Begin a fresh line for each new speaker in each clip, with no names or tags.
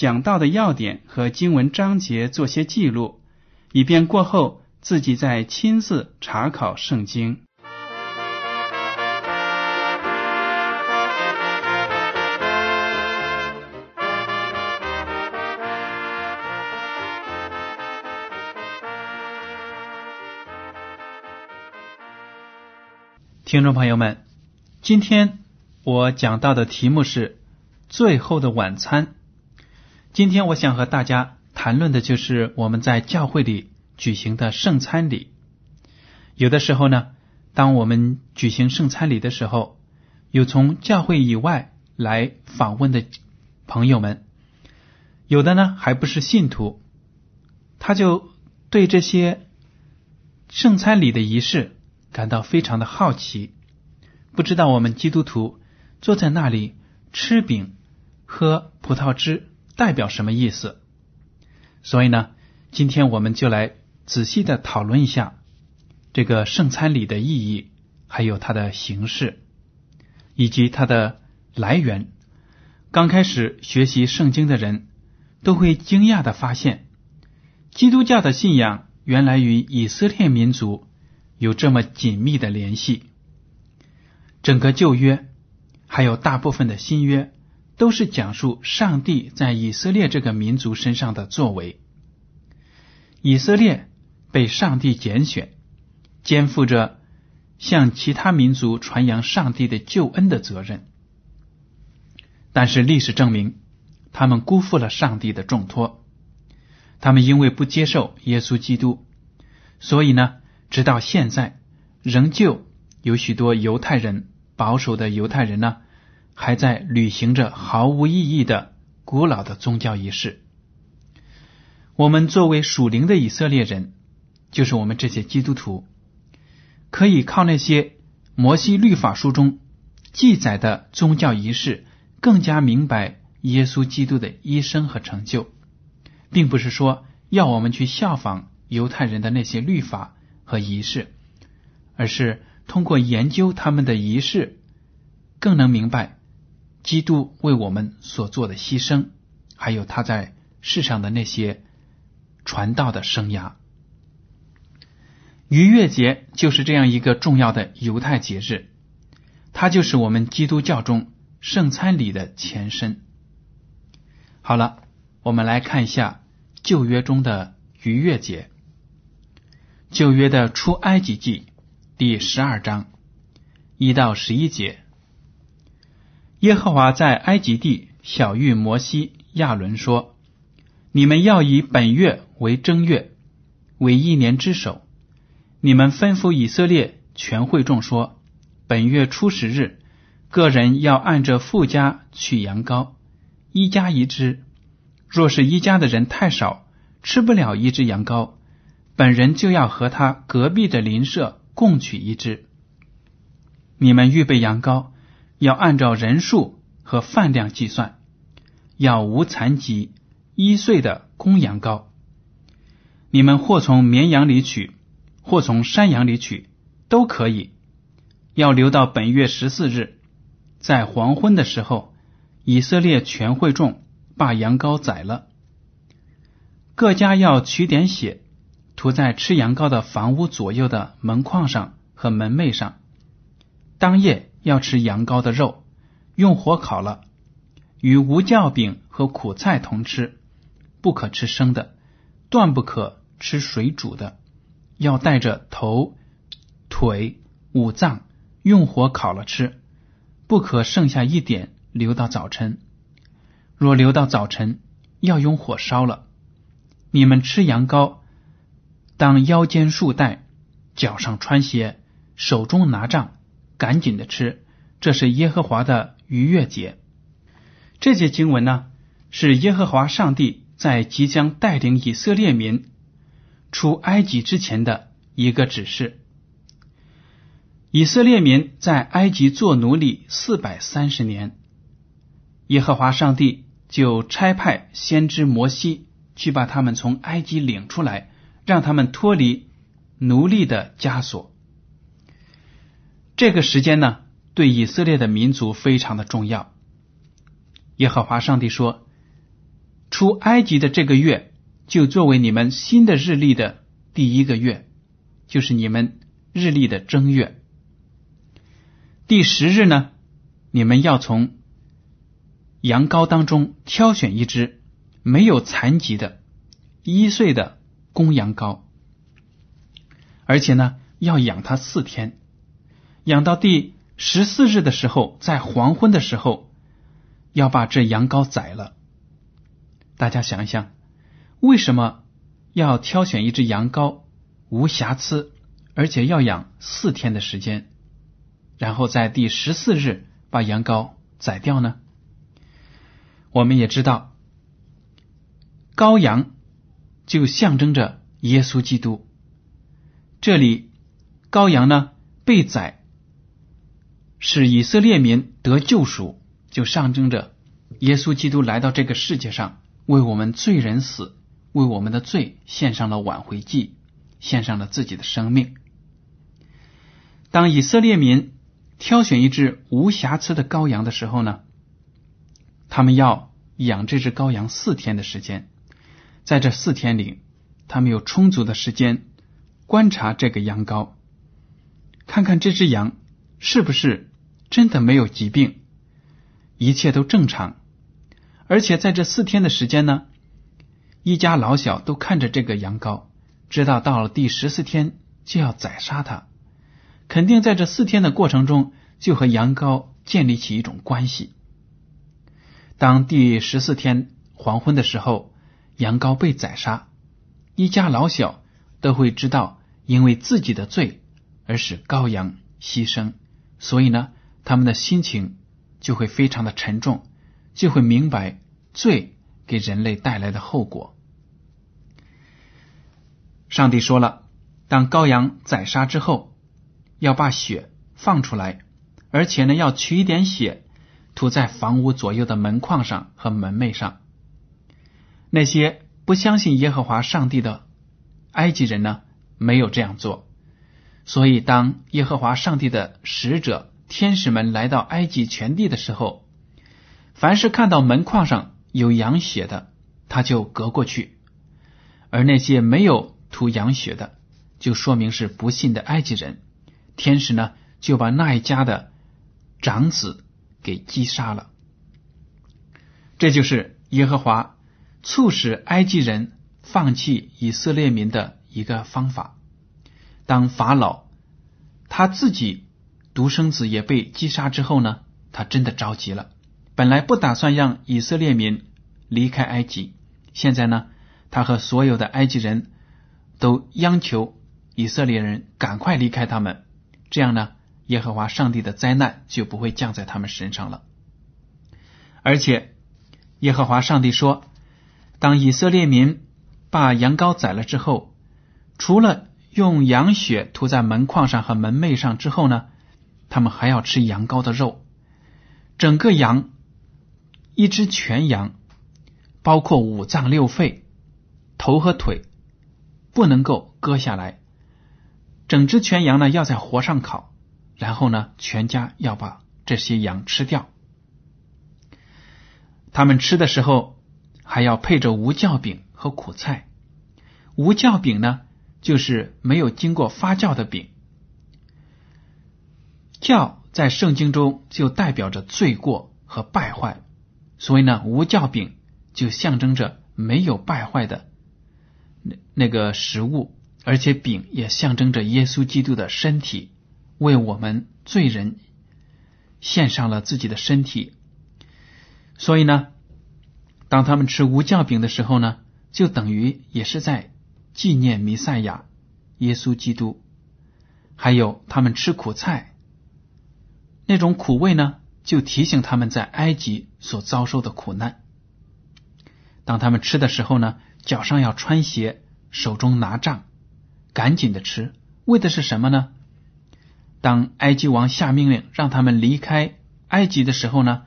讲到的要点和经文章节做些记录，以便过后自己再亲自查考圣经。听众朋友们，今天我讲到的题目是《最后的晚餐》。今天我想和大家谈论的就是我们在教会里举行的圣餐礼。有的时候呢，当我们举行圣餐礼的时候，有从教会以外来访问的朋友们，有的呢还不是信徒，他就对这些圣餐礼的仪式。感到非常的好奇，不知道我们基督徒坐在那里吃饼喝葡萄汁代表什么意思？所以呢，今天我们就来仔细的讨论一下这个圣餐礼的意义，还有它的形式以及它的来源。刚开始学习圣经的人都会惊讶的发现，基督教的信仰原来与以色列民族。有这么紧密的联系，整个旧约还有大部分的新约，都是讲述上帝在以色列这个民族身上的作为。以色列被上帝拣选，肩负着向其他民族传扬上帝的救恩的责任。但是历史证明，他们辜负了上帝的重托。他们因为不接受耶稣基督，所以呢？直到现在，仍旧有许多犹太人保守的犹太人呢，还在履行着毫无意义的古老的宗教仪式。我们作为属灵的以色列人，就是我们这些基督徒，可以靠那些摩西律法书中记载的宗教仪式，更加明白耶稣基督的一生和成就，并不是说要我们去效仿犹太人的那些律法。和仪式，而是通过研究他们的仪式，更能明白基督为我们所做的牺牲，还有他在世上的那些传道的生涯。逾越节就是这样一个重要的犹太节日，它就是我们基督教中圣餐礼的前身。好了，我们来看一下旧约中的逾越节。旧约的出埃及记第十二章一到十一节，耶和华在埃及地小谕摩西、亚伦说：“你们要以本月为正月，为一年之首。你们吩咐以色列全会众说：本月初十日，个人要按着富家取羊羔，一家一只。若是一家的人太少，吃不了一只羊羔。”本人就要和他隔壁的邻舍共取一只。你们预备羊羔，要按照人数和饭量计算，要无残疾、一岁的公羊羔。你们或从绵羊里取，或从山羊里取，都可以。要留到本月十四日，在黄昏的时候，以色列全会众把羊羔宰了。各家要取点血。涂在吃羊羔的房屋左右的门框上和门楣上。当夜要吃羊羔的肉，用火烤了，与无酵饼和苦菜同吃，不可吃生的，断不可吃水煮的，要带着头、腿、五脏，用火烤了吃，不可剩下一点留到早晨。若留到早晨，要用火烧了。你们吃羊羔，当腰间束带，脚上穿鞋，手中拿杖，赶紧的吃。这是耶和华的逾越节。这节经文呢，是耶和华上帝在即将带领以色列民出埃及之前的一个指示。以色列民在埃及做奴隶四百三十年，耶和华上帝就差派先知摩西去把他们从埃及领出来，让他们脱离奴隶的枷锁。这个时间呢，对以色列的民族非常的重要。耶和华上帝说：“出埃及的这个月，就作为你们新的日历的第一个月，就是你们日历的正月。”第十日呢，你们要从羊羔当中挑选一只没有残疾的一岁的公羊羔，而且呢要养它四天，养到第十四日的时候，在黄昏的时候要把这羊羔宰了。大家想一想，为什么要挑选一只羊羔无瑕疵，而且要养四天的时间？然后在第十四日把羊羔宰掉呢？我们也知道，羔羊就象征着耶稣基督。这里羔羊呢被宰，使以色列民得救赎，就象征着耶稣基督来到这个世界上，为我们罪人死，为我们的罪献上了挽回祭，献上了自己的生命。当以色列民。挑选一只无瑕疵的羔羊的时候呢，他们要养这只羔羊四天的时间，在这四天里，他们有充足的时间观察这个羊羔，看看这只羊是不是真的没有疾病，一切都正常，而且在这四天的时间呢，一家老小都看着这个羊羔，知道到了第十四天就要宰杀它。肯定在这四天的过程中，就和羊羔建立起一种关系。当第十四天黄昏的时候，羊羔被宰杀，一家老小都会知道，因为自己的罪而使羔羊牺牲，所以呢，他们的心情就会非常的沉重，就会明白罪给人类带来的后果。上帝说了，当羔羊宰杀之后。要把血放出来，而且呢，要取一点血涂在房屋左右的门框上和门楣上。那些不相信耶和华上帝的埃及人呢，没有这样做。所以，当耶和华上帝的使者天使们来到埃及全地的时候，凡是看到门框上有羊血的，他就隔过去；而那些没有涂羊血的，就说明是不信的埃及人。天使呢，就把那一家的长子给击杀了。这就是耶和华促使埃及人放弃以色列民的一个方法。当法老他自己独生子也被击杀之后呢，他真的着急了。本来不打算让以色列民离开埃及，现在呢，他和所有的埃及人都央求以色列人赶快离开他们。这样呢，耶和华上帝的灾难就不会降在他们身上了。而且，耶和华上帝说，当以色列民把羊羔宰了之后，除了用羊血涂在门框上和门楣上之后呢，他们还要吃羊羔的肉。整个羊，一只全羊，包括五脏六肺、头和腿，不能够割下来。整只全羊呢，要在火上烤，然后呢，全家要把这些羊吃掉。他们吃的时候还要配着无酵饼和苦菜。无酵饼呢，就是没有经过发酵的饼。教在圣经中就代表着罪过和败坏，所以呢，无酵饼就象征着没有败坏的那那个食物，而且饼也象征着耶稣基督的身体，为我们罪人献上了自己的身体。所以呢，当他们吃无酵饼的时候呢，就等于也是在纪念弥赛亚耶稣基督。还有他们吃苦菜，那种苦味呢，就提醒他们在埃及所遭受的苦难。当他们吃的时候呢，脚上要穿鞋，手中拿杖，赶紧的吃，为的是什么呢？当埃及王下命令让他们离开埃及的时候呢，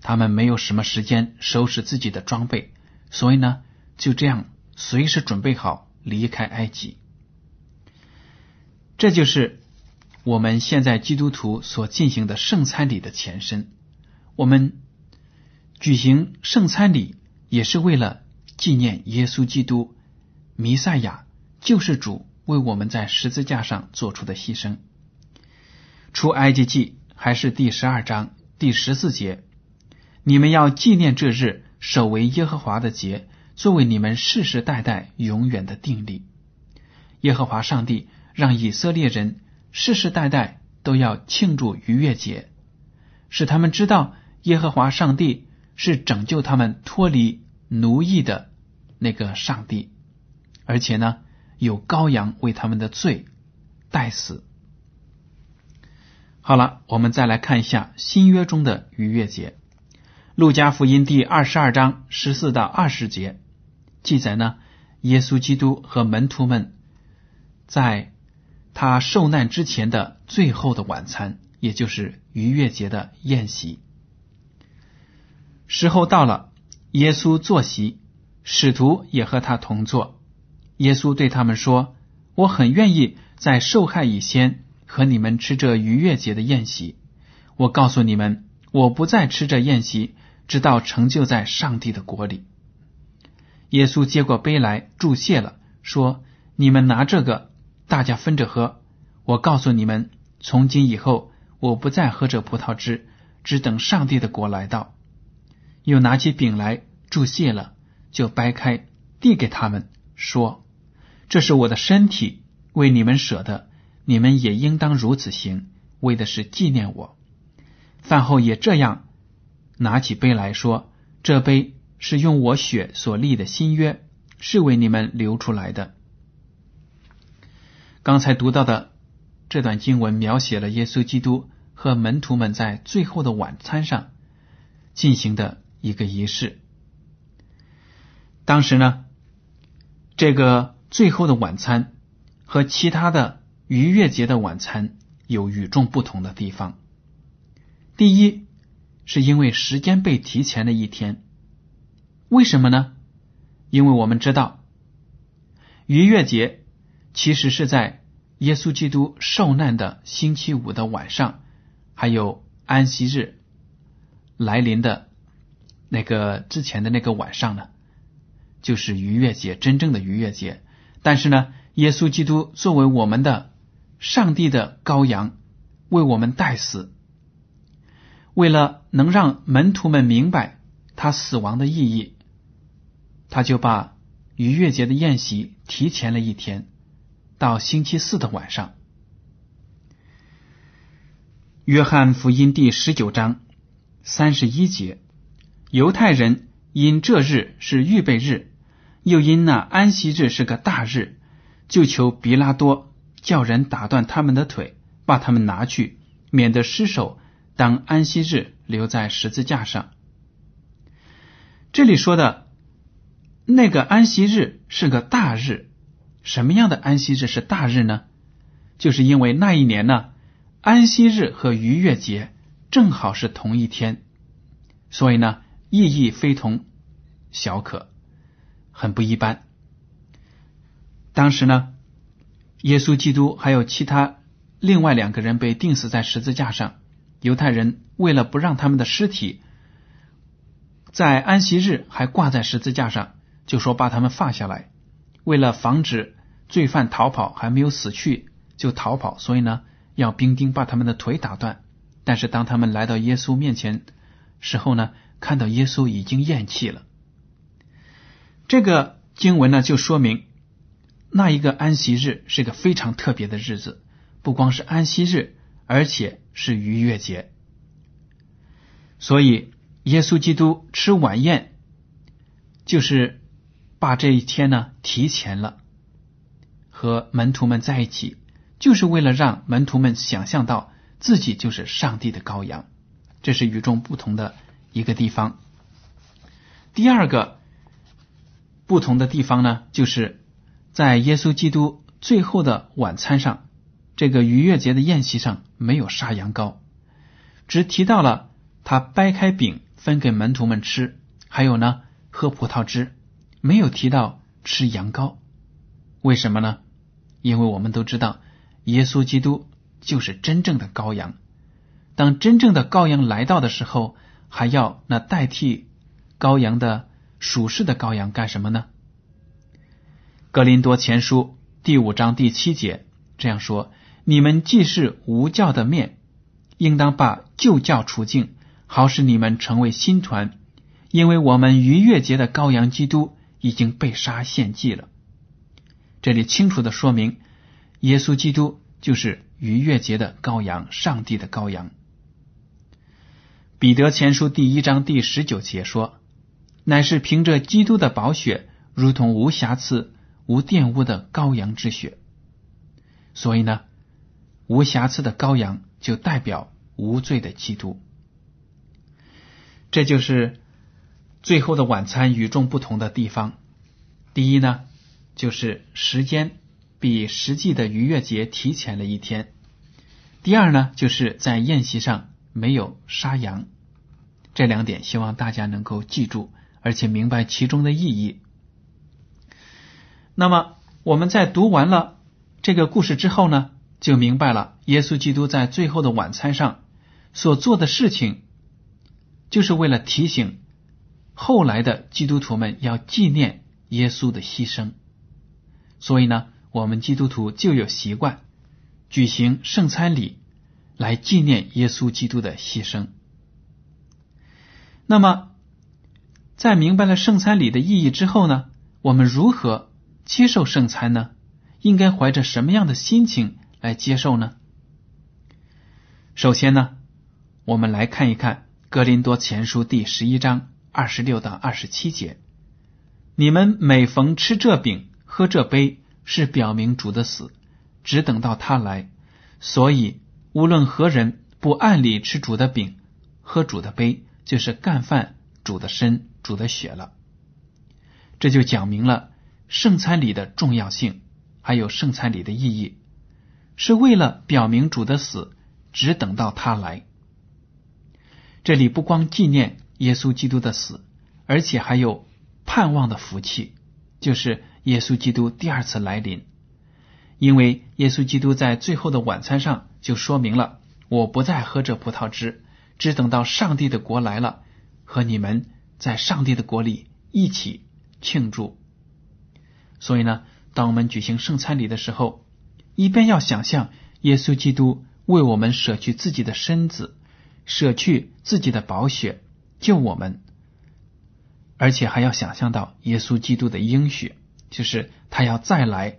他们没有什么时间收拾自己的装备，所以呢，就这样随时准备好离开埃及。这就是我们现在基督徒所进行的圣餐礼的前身。我们举行圣餐礼，也是为了纪念耶稣基督、弥赛亚、救世主为我们在十字架上做出的牺牲。出埃及记还是第十二章第十四节：你们要纪念这日，守为耶和华的节，作为你们世世代代永远的定力。耶和华上帝。让以色列人世世代代都要庆祝逾越节，使他们知道耶和华上帝是拯救他们脱离奴役的那个上帝，而且呢，有羔羊为他们的罪代死。好了，我们再来看一下新约中的逾越节，《路加福音》第二十二章十四到二十节记载呢，耶稣基督和门徒们在。他受难之前的最后的晚餐，也就是逾越节的宴席。时候到了，耶稣坐席，使徒也和他同坐。耶稣对他们说：“我很愿意在受害以前和你们吃这逾越节的宴席。我告诉你们，我不再吃这宴席，直到成就在上帝的国里。”耶稣接过杯来，祝谢了，说：“你们拿这个。”大家分着喝。我告诉你们，从今以后，我不再喝这葡萄汁，只等上帝的国来到。又拿起饼来，祝谢了，就掰开，递给他们，说：“这是我的身体，为你们舍的，你们也应当如此行，为的是纪念我。”饭后也这样，拿起杯来说：“这杯是用我血所立的新约，是为你们流出来的。”刚才读到的这段经文，描写了耶稣基督和门徒们在最后的晚餐上进行的一个仪式。当时呢，这个最后的晚餐和其他的逾越节的晚餐有与众不同的地方。第一，是因为时间被提前了一天。为什么呢？因为我们知道逾越节。其实是在耶稣基督受难的星期五的晚上，还有安息日来临的那个之前的那个晚上呢，就是逾越节，真正的逾越节。但是呢，耶稣基督作为我们的上帝的羔羊，为我们代死，为了能让门徒们明白他死亡的意义，他就把逾越节的宴席提前了一天。到星期四的晚上，约翰福音第十九章三十一节，犹太人因这日是预备日，又因那安息日是个大日，就求比拉多叫人打断他们的腿，把他们拿去，免得失手当安息日留在十字架上。这里说的那个安息日是个大日。什么样的安息日是大日呢？就是因为那一年呢，安息日和逾越节正好是同一天，所以呢，意义非同小可，很不一般。当时呢，耶稣基督还有其他另外两个人被钉死在十字架上，犹太人为了不让他们的尸体在安息日还挂在十字架上，就说把他们放下来。为了防止罪犯逃跑，还没有死去就逃跑，所以呢，要兵丁把他们的腿打断。但是当他们来到耶稣面前时候呢，看到耶稣已经咽气了。这个经文呢，就说明那一个安息日是个非常特别的日子，不光是安息日，而且是逾越节。所以，耶稣基督吃晚宴，就是把这一天呢提前了，和门徒们在一起，就是为了让门徒们想象到自己就是上帝的羔羊。这是与众不同的一个地方。第二个不同的地方呢，就是在耶稣基督最后的晚餐上，这个逾越节的宴席上没有杀羊羔，只提到了他掰开饼分给门徒们吃，还有呢喝葡萄汁，没有提到吃羊羔。为什么呢？因为我们都知道，耶稣基督就是真正的羔羊。当真正的羔羊来到的时候，还要那代替。羔羊的属世的羔羊干什么呢？格林多前书第五章第七节这样说：“你们既是无教的面，应当把旧教除尽，好使你们成为新团。因为我们逾越节的羔羊基督已经被杀献祭了。”这里清楚的说明，耶稣基督就是逾越节的羔羊，上帝的羔羊。彼得前书第一章第十九节说。乃是凭着基督的宝血，如同无瑕疵、无玷污的羔羊之血。所以呢，无瑕疵的羔羊就代表无罪的基督。这就是最后的晚餐与众不同的地方。第一呢，就是时间比实际的逾越节提前了一天；第二呢，就是在宴席上没有杀羊。这两点，希望大家能够记住。而且明白其中的意义。那么我们在读完了这个故事之后呢，就明白了耶稣基督在最后的晚餐上所做的事情，就是为了提醒后来的基督徒们要纪念耶稣的牺牲。所以呢，我们基督徒就有习惯举行圣餐礼来纪念耶稣基督的牺牲。那么。在明白了圣餐礼的意义之后呢，我们如何接受圣餐呢？应该怀着什么样的心情来接受呢？首先呢，我们来看一看《格林多前书》第十一章二十六到二十七节：你们每逢吃这饼、喝这杯，是表明主的死，只等到他来。所以，无论何人不按理吃主的饼、喝主的杯，就是干饭主的身。主的血了，这就讲明了圣餐礼的重要性，还有圣餐礼的意义，是为了表明主的死，只等到他来。这里不光纪念耶稣基督的死，而且还有盼望的福气，就是耶稣基督第二次来临。因为耶稣基督在最后的晚餐上就说明了：我不再喝这葡萄汁，只等到上帝的国来了，和你们。在上帝的国里一起庆祝，所以呢，当我们举行圣餐礼的时候，一边要想象耶稣基督为我们舍去自己的身子，舍去自己的宝血救我们，而且还要想象到耶稣基督的应许，就是他要再来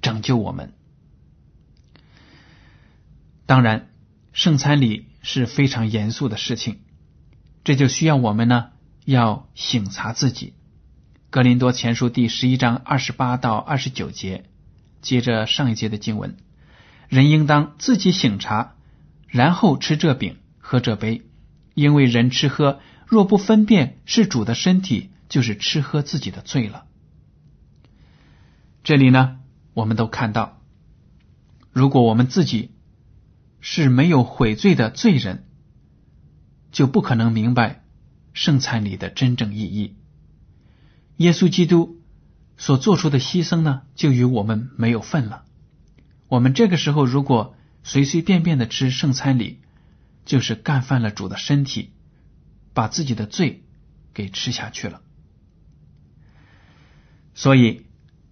拯救我们。当然，圣餐礼是非常严肃的事情，这就需要我们呢。要省察自己，《格林多前书》第十一章二十八到二十九节，接着上一节的经文，人应当自己省察，然后吃这饼，喝这杯，因为人吃喝若不分辨是主的身体，就是吃喝自己的罪了。这里呢，我们都看到，如果我们自己是没有悔罪的罪人，就不可能明白。圣餐礼的真正意义，耶稣基督所做出的牺牲呢，就与我们没有份了。我们这个时候如果随随便便的吃圣餐礼，就是干犯了主的身体，把自己的罪给吃下去了。所以，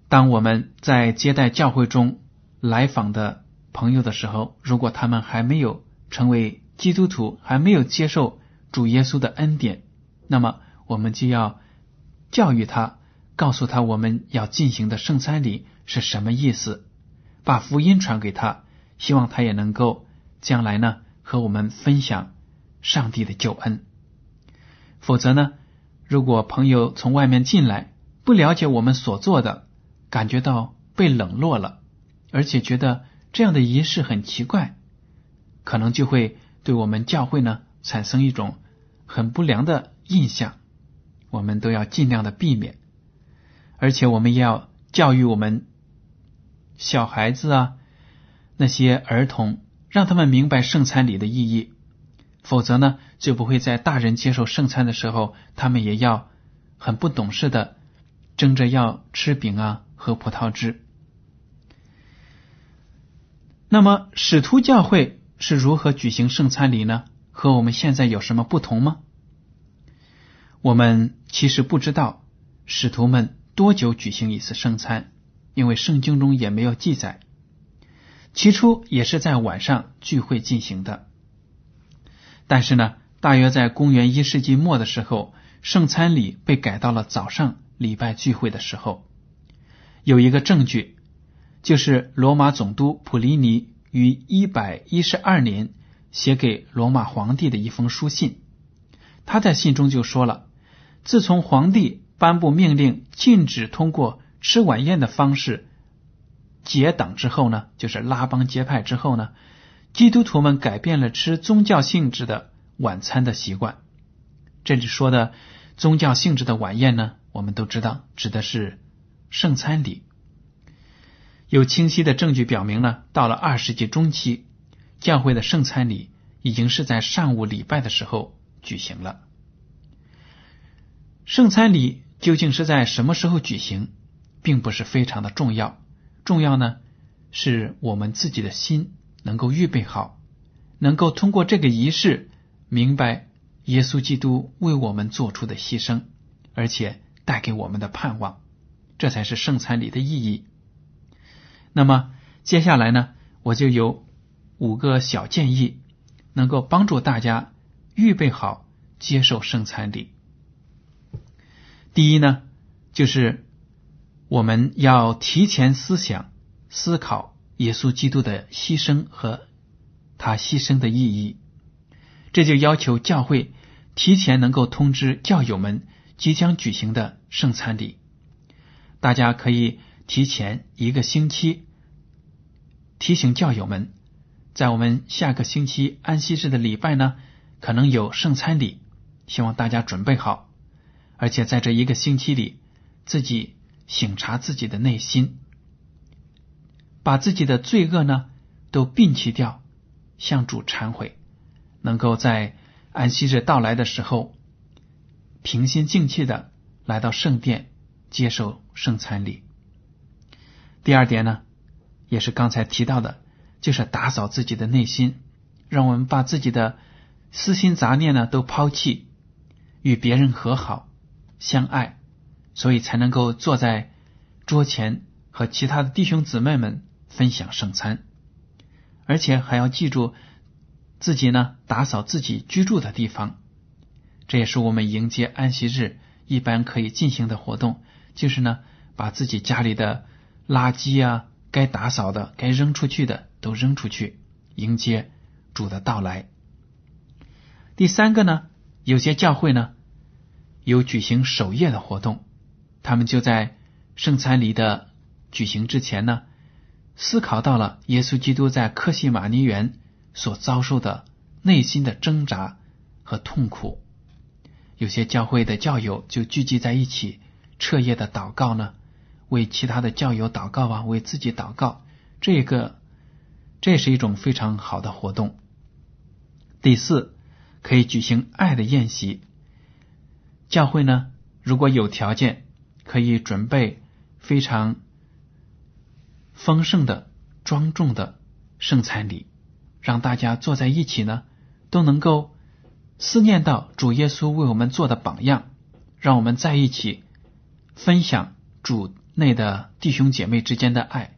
当我们在接待教会中来访的朋友的时候，如果他们还没有成为基督徒，还没有接受主耶稣的恩典，那么，我们就要教育他，告诉他我们要进行的圣餐礼是什么意思，把福音传给他，希望他也能够将来呢和我们分享上帝的救恩。否则呢，如果朋友从外面进来，不了解我们所做的，感觉到被冷落了，而且觉得这样的仪式很奇怪，可能就会对我们教会呢产生一种很不良的印象。我们都要尽量的避免。而且我们要教育我们小孩子啊，那些儿童，让他们明白圣餐礼的意义。否则呢，就不会在大人接受圣餐的时候，他们也要很不懂事的争着要吃饼啊，喝葡萄汁。那么，使徒教会是如何举行圣餐礼呢？和我们现在有什么不同吗？我们其实不知道使徒们。多久举行一次圣餐？因为圣经中也没有记载。起初也是在晚上聚会进行的，但是呢，大约在公元一世纪末的时候，圣餐礼被改到了早上礼拜聚会的时候。有一个证据，就是罗马总督普利尼于一百一十二年写给罗马皇帝的一封书信。他在信中就说了：“自从皇帝。”颁布命令禁止通过吃晚宴的方式结党之后呢，就是拉帮结派之后呢，基督徒们改变了吃宗教性质的晚餐的习惯。这里说的宗教性质的晚宴呢，我们都知道指的是圣餐礼。有清晰的证据表明呢，到了二世纪中期，教会的圣餐礼已经是在上午礼拜的时候举行了。圣餐礼。究竟是在什么时候举行，并不是非常的重要。重要呢，是我们自己的心能够预备好，能够通过这个仪式明白耶稣基督为我们做出的牺牲，而且带给我们的盼望，这才是圣餐礼的意义。那么接下来呢，我就有五个小建议，能够帮助大家预备好接受圣餐礼。第一呢，就是我们要提前思想、思考耶稣基督的牺牲和他牺牲的意义。这就要求教会提前能够通知教友们即将举行的圣餐礼。大家可以提前一个星期提醒教友们，在我们下个星期安息日的礼拜呢，可能有圣餐礼，希望大家准备好。而且在这一个星期里，自己省察自己的内心，把自己的罪恶呢都摒弃掉，向主忏悔，能够在安息日到来的时候，平心静气的来到圣殿接受圣餐礼。第二点呢，也是刚才提到的，就是打扫自己的内心，让我们把自己的私心杂念呢都抛弃，与别人和好。相爱，所以才能够坐在桌前和其他的弟兄姊妹们分享圣餐，而且还要记住自己呢打扫自己居住的地方。这也是我们迎接安息日一般可以进行的活动，就是呢把自己家里的垃圾啊、该打扫的、该扔出去的都扔出去，迎接主的到来。第三个呢，有些教会呢。有举行守夜的活动，他们就在圣餐礼的举行之前呢，思考到了耶稣基督在克西马尼园所遭受的内心的挣扎和痛苦。有些教会的教友就聚集在一起，彻夜的祷告呢，为其他的教友祷告啊，为自己祷告。这个这是一种非常好的活动。第四，可以举行爱的宴席。教会呢，如果有条件，可以准备非常丰盛的、庄重的圣餐礼，让大家坐在一起呢，都能够思念到主耶稣为我们做的榜样，让我们在一起分享主内的弟兄姐妹之间的爱，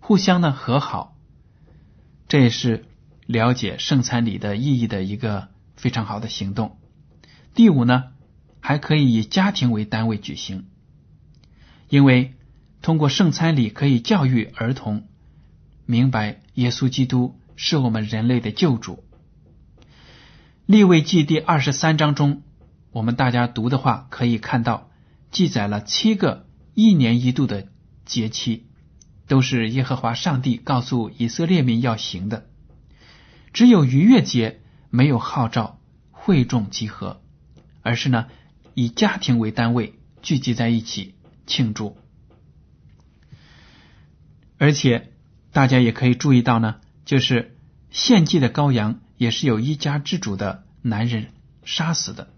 互相呢和好，这也是了解圣餐礼的意义的一个非常好的行动。第五呢。还可以以家庭为单位举行。因为通过圣餐礼可以教育儿童明白耶稣基督是我们人类的救主。立位记第二十三章中，我们大家读的话可以看到，记载了七个一年一度的节期，都是耶和华上帝告诉以色列民要行的。只有逾越节没有号召会众集合，而是呢以家庭为单位聚集在一起庆祝。而且大家也可以注意到呢，就是献祭的羔羊。也是有一家之主的男人杀死的，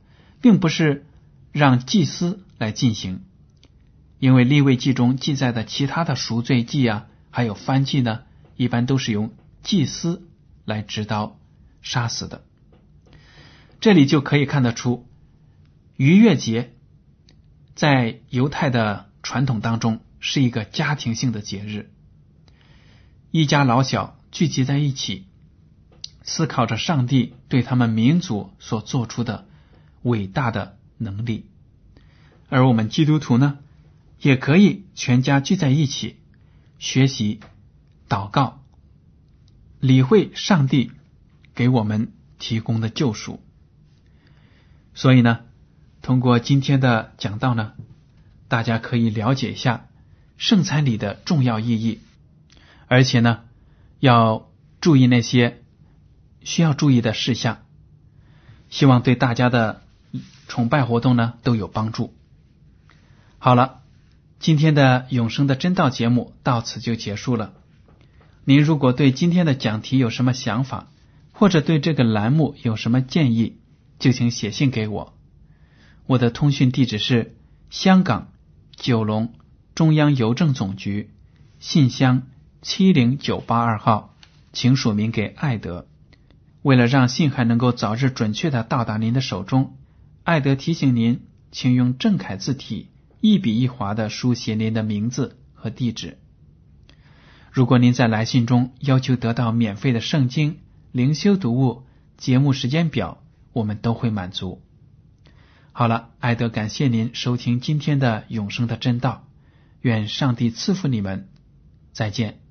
并不是让祭司来进行，因为立位记中记载的其他的赎罪祭啊，还有翻祭呢，一般都是由祭司来执刀杀死的。这里就可以看得出，逾越节在犹太的传统当中是一个家庭性的节日，一家老小聚集在一起。思考着上帝对他们民族所做出的伟大的能力，而我们基督徒呢，也可以全家聚在一起学习、祷告、理会上帝给我们提供的救赎。所以呢，通过今天的讲道呢，大家可以了解一下圣餐礼的重要意义，而且呢，要注意那些。需要注意的事项，希望对大家的崇拜活动呢都有帮助。好了，今天的永生的真道节目到此就结束了。您如果对今天的讲题有什么想法，或者对这个栏目有什么建议，就请写信给我。我的通讯地址是香港九龙中央邮政总局信箱七零九八二号，请署名给艾德。为了让信函能够早日准确的到达您的手中，艾德提醒您，请用正楷字体一笔一划的书写您的名字和地址。如果您在来信中要求得到免费的圣经、灵修读物、节目时间表，我们都会满足。好了，艾德感谢您收听今天的永生的真道，愿上帝赐福你们，再见。